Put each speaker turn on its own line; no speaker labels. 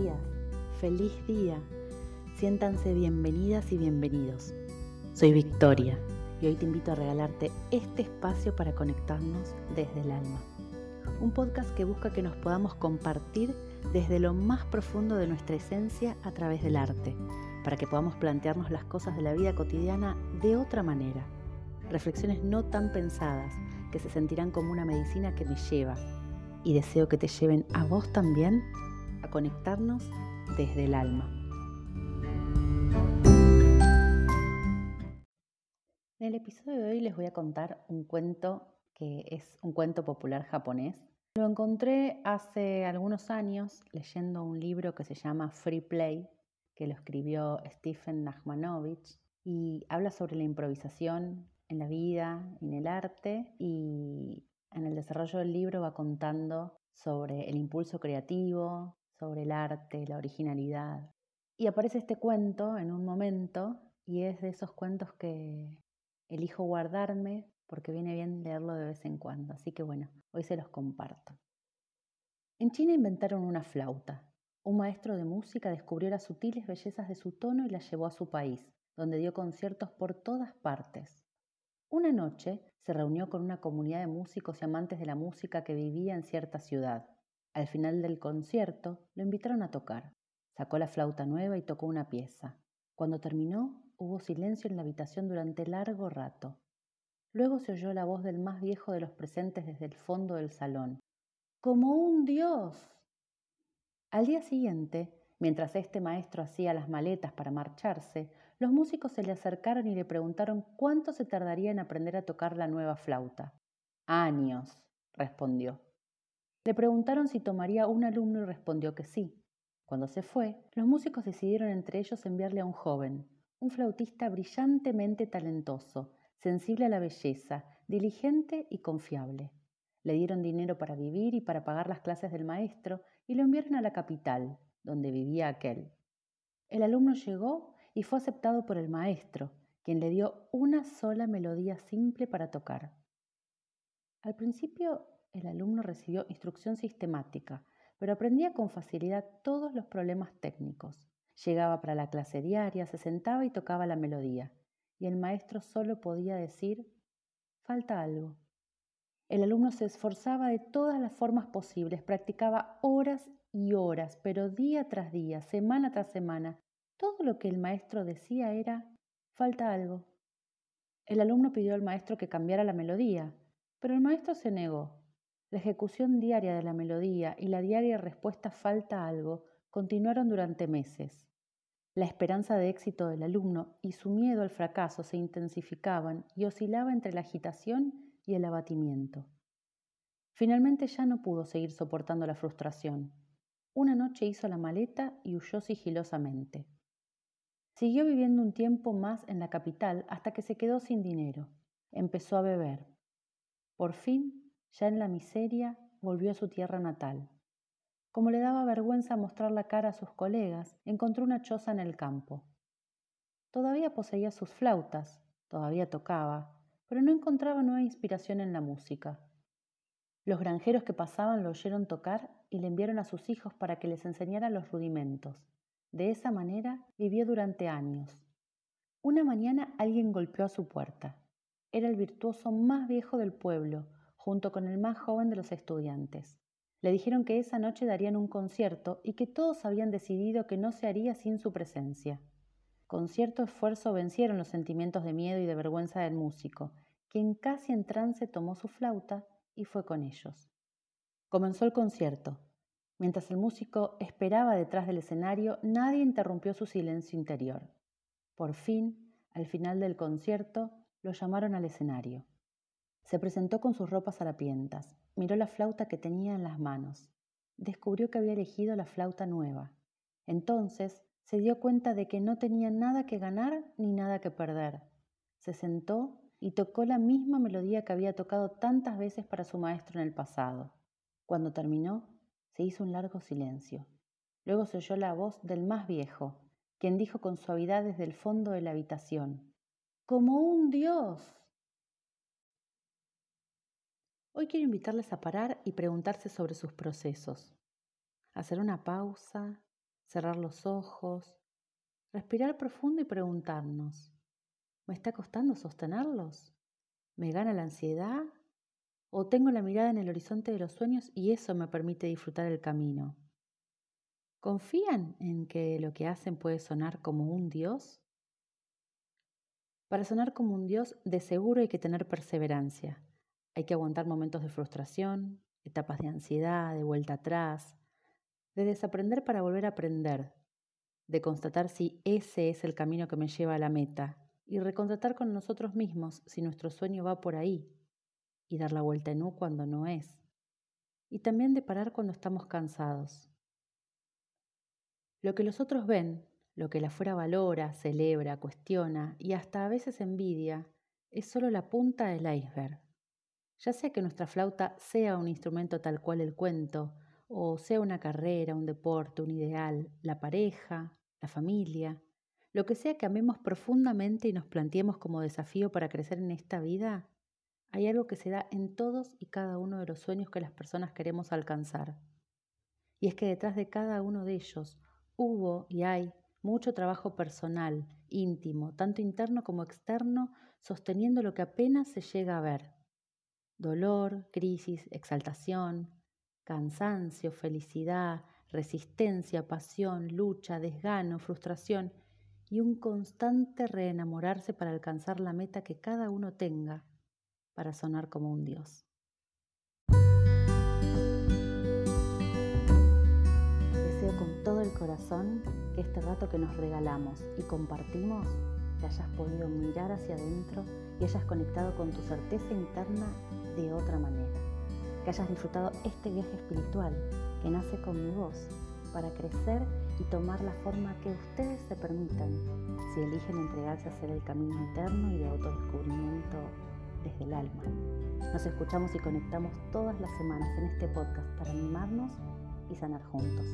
días, feliz día. Siéntanse bienvenidas y bienvenidos. Soy Victoria y hoy te invito a regalarte este espacio para conectarnos desde el alma. Un podcast que busca que nos podamos compartir desde lo más profundo de nuestra esencia a través del arte, para que podamos plantearnos las cosas de la vida cotidiana de otra manera. Reflexiones no tan pensadas que se sentirán como una medicina que me lleva y deseo que te lleven a vos también a conectarnos desde el alma. En el episodio de hoy les voy a contar un cuento que es un cuento popular japonés. Lo encontré hace algunos años leyendo un libro que se llama Free Play, que lo escribió Stephen Nachmanovich y habla sobre la improvisación en la vida, en el arte y en el desarrollo del libro va contando sobre el impulso creativo, sobre el arte, la originalidad. Y aparece este cuento en un momento y es de esos cuentos que elijo guardarme porque viene bien leerlo de vez en cuando. Así que bueno, hoy se los comparto. En China inventaron una flauta. Un maestro de música descubrió las sutiles bellezas de su tono y la llevó a su país, donde dio conciertos por todas partes. Una noche se reunió con una comunidad de músicos y amantes de la música que vivía en cierta ciudad. Al final del concierto lo invitaron a tocar. Sacó la flauta nueva y tocó una pieza. Cuando terminó, hubo silencio en la habitación durante largo rato. Luego se oyó la voz del más viejo de los presentes desde el fondo del salón. ¡Como un dios! Al día siguiente, mientras este maestro hacía las maletas para marcharse, los músicos se le acercaron y le preguntaron cuánto se tardaría en aprender a tocar la nueva flauta. Años, respondió. Le preguntaron si tomaría un alumno y respondió que sí. Cuando se fue, los músicos decidieron entre ellos enviarle a un joven, un flautista brillantemente talentoso, sensible a la belleza, diligente y confiable. Le dieron dinero para vivir y para pagar las clases del maestro y lo enviaron a la capital, donde vivía aquel. El alumno llegó y fue aceptado por el maestro, quien le dio una sola melodía simple para tocar. Al principio el alumno recibió instrucción sistemática, pero aprendía con facilidad todos los problemas técnicos. Llegaba para la clase diaria, se sentaba y tocaba la melodía, y el maestro solo podía decir, falta algo. El alumno se esforzaba de todas las formas posibles, practicaba horas y horas, pero día tras día, semana tras semana, todo lo que el maestro decía era, falta algo. El alumno pidió al maestro que cambiara la melodía, pero el maestro se negó. La ejecución diaria de la melodía y la diaria respuesta falta algo continuaron durante meses. La esperanza de éxito del alumno y su miedo al fracaso se intensificaban y oscilaba entre la agitación y el abatimiento. Finalmente ya no pudo seguir soportando la frustración. Una noche hizo la maleta y huyó sigilosamente. Siguió viviendo un tiempo más en la capital hasta que se quedó sin dinero. Empezó a beber. Por fin ya en la miseria, volvió a su tierra natal. Como le daba vergüenza mostrar la cara a sus colegas, encontró una choza en el campo. Todavía poseía sus flautas, todavía tocaba, pero no encontraba nueva inspiración en la música. Los granjeros que pasaban lo oyeron tocar y le enviaron a sus hijos para que les enseñara los rudimentos. De esa manera vivió durante años. Una mañana alguien golpeó a su puerta. Era el virtuoso más viejo del pueblo, junto con el más joven de los estudiantes. Le dijeron que esa noche darían un concierto y que todos habían decidido que no se haría sin su presencia. Con cierto esfuerzo vencieron los sentimientos de miedo y de vergüenza del músico, quien casi en trance tomó su flauta y fue con ellos. Comenzó el concierto. Mientras el músico esperaba detrás del escenario, nadie interrumpió su silencio interior. Por fin, al final del concierto, lo llamaron al escenario. Se presentó con sus ropas harapientas, miró la flauta que tenía en las manos. Descubrió que había elegido la flauta nueva. Entonces se dio cuenta de que no tenía nada que ganar ni nada que perder. Se sentó y tocó la misma melodía que había tocado tantas veces para su maestro en el pasado. Cuando terminó, se hizo un largo silencio. Luego se oyó la voz del más viejo, quien dijo con suavidad desde el fondo de la habitación, Como un dios. Hoy quiero invitarles a parar y preguntarse sobre sus procesos. Hacer una pausa, cerrar los ojos, respirar profundo y preguntarnos, ¿me está costando sostenerlos? ¿Me gana la ansiedad? ¿O tengo la mirada en el horizonte de los sueños y eso me permite disfrutar el camino? ¿Confían en que lo que hacen puede sonar como un Dios? Para sonar como un Dios, de seguro hay que tener perseverancia. Hay que aguantar momentos de frustración, etapas de ansiedad, de vuelta atrás, de desaprender para volver a aprender, de constatar si ese es el camino que me lleva a la meta y recontratar con nosotros mismos si nuestro sueño va por ahí y dar la vuelta en U cuando no es. Y también de parar cuando estamos cansados. Lo que los otros ven, lo que la fuera valora, celebra, cuestiona y hasta a veces envidia, es solo la punta del iceberg. Ya sea que nuestra flauta sea un instrumento tal cual el cuento, o sea una carrera, un deporte, un ideal, la pareja, la familia, lo que sea que amemos profundamente y nos planteemos como desafío para crecer en esta vida, hay algo que se da en todos y cada uno de los sueños que las personas queremos alcanzar. Y es que detrás de cada uno de ellos hubo y hay mucho trabajo personal, íntimo, tanto interno como externo, sosteniendo lo que apenas se llega a ver. Dolor, crisis, exaltación, cansancio, felicidad, resistencia, pasión, lucha, desgano, frustración y un constante reenamorarse para alcanzar la meta que cada uno tenga para sonar como un Dios. Deseo con todo el corazón que este rato que nos regalamos y compartimos te hayas podido mirar hacia adentro y hayas conectado con tu certeza interna de otra manera. Que hayas disfrutado este viaje espiritual que nace con mi voz para crecer y tomar la forma que ustedes se permitan si eligen entregarse a hacer el camino eterno y de autodescubrimiento desde el alma. Nos escuchamos y conectamos todas las semanas en este podcast para animarnos y sanar juntos.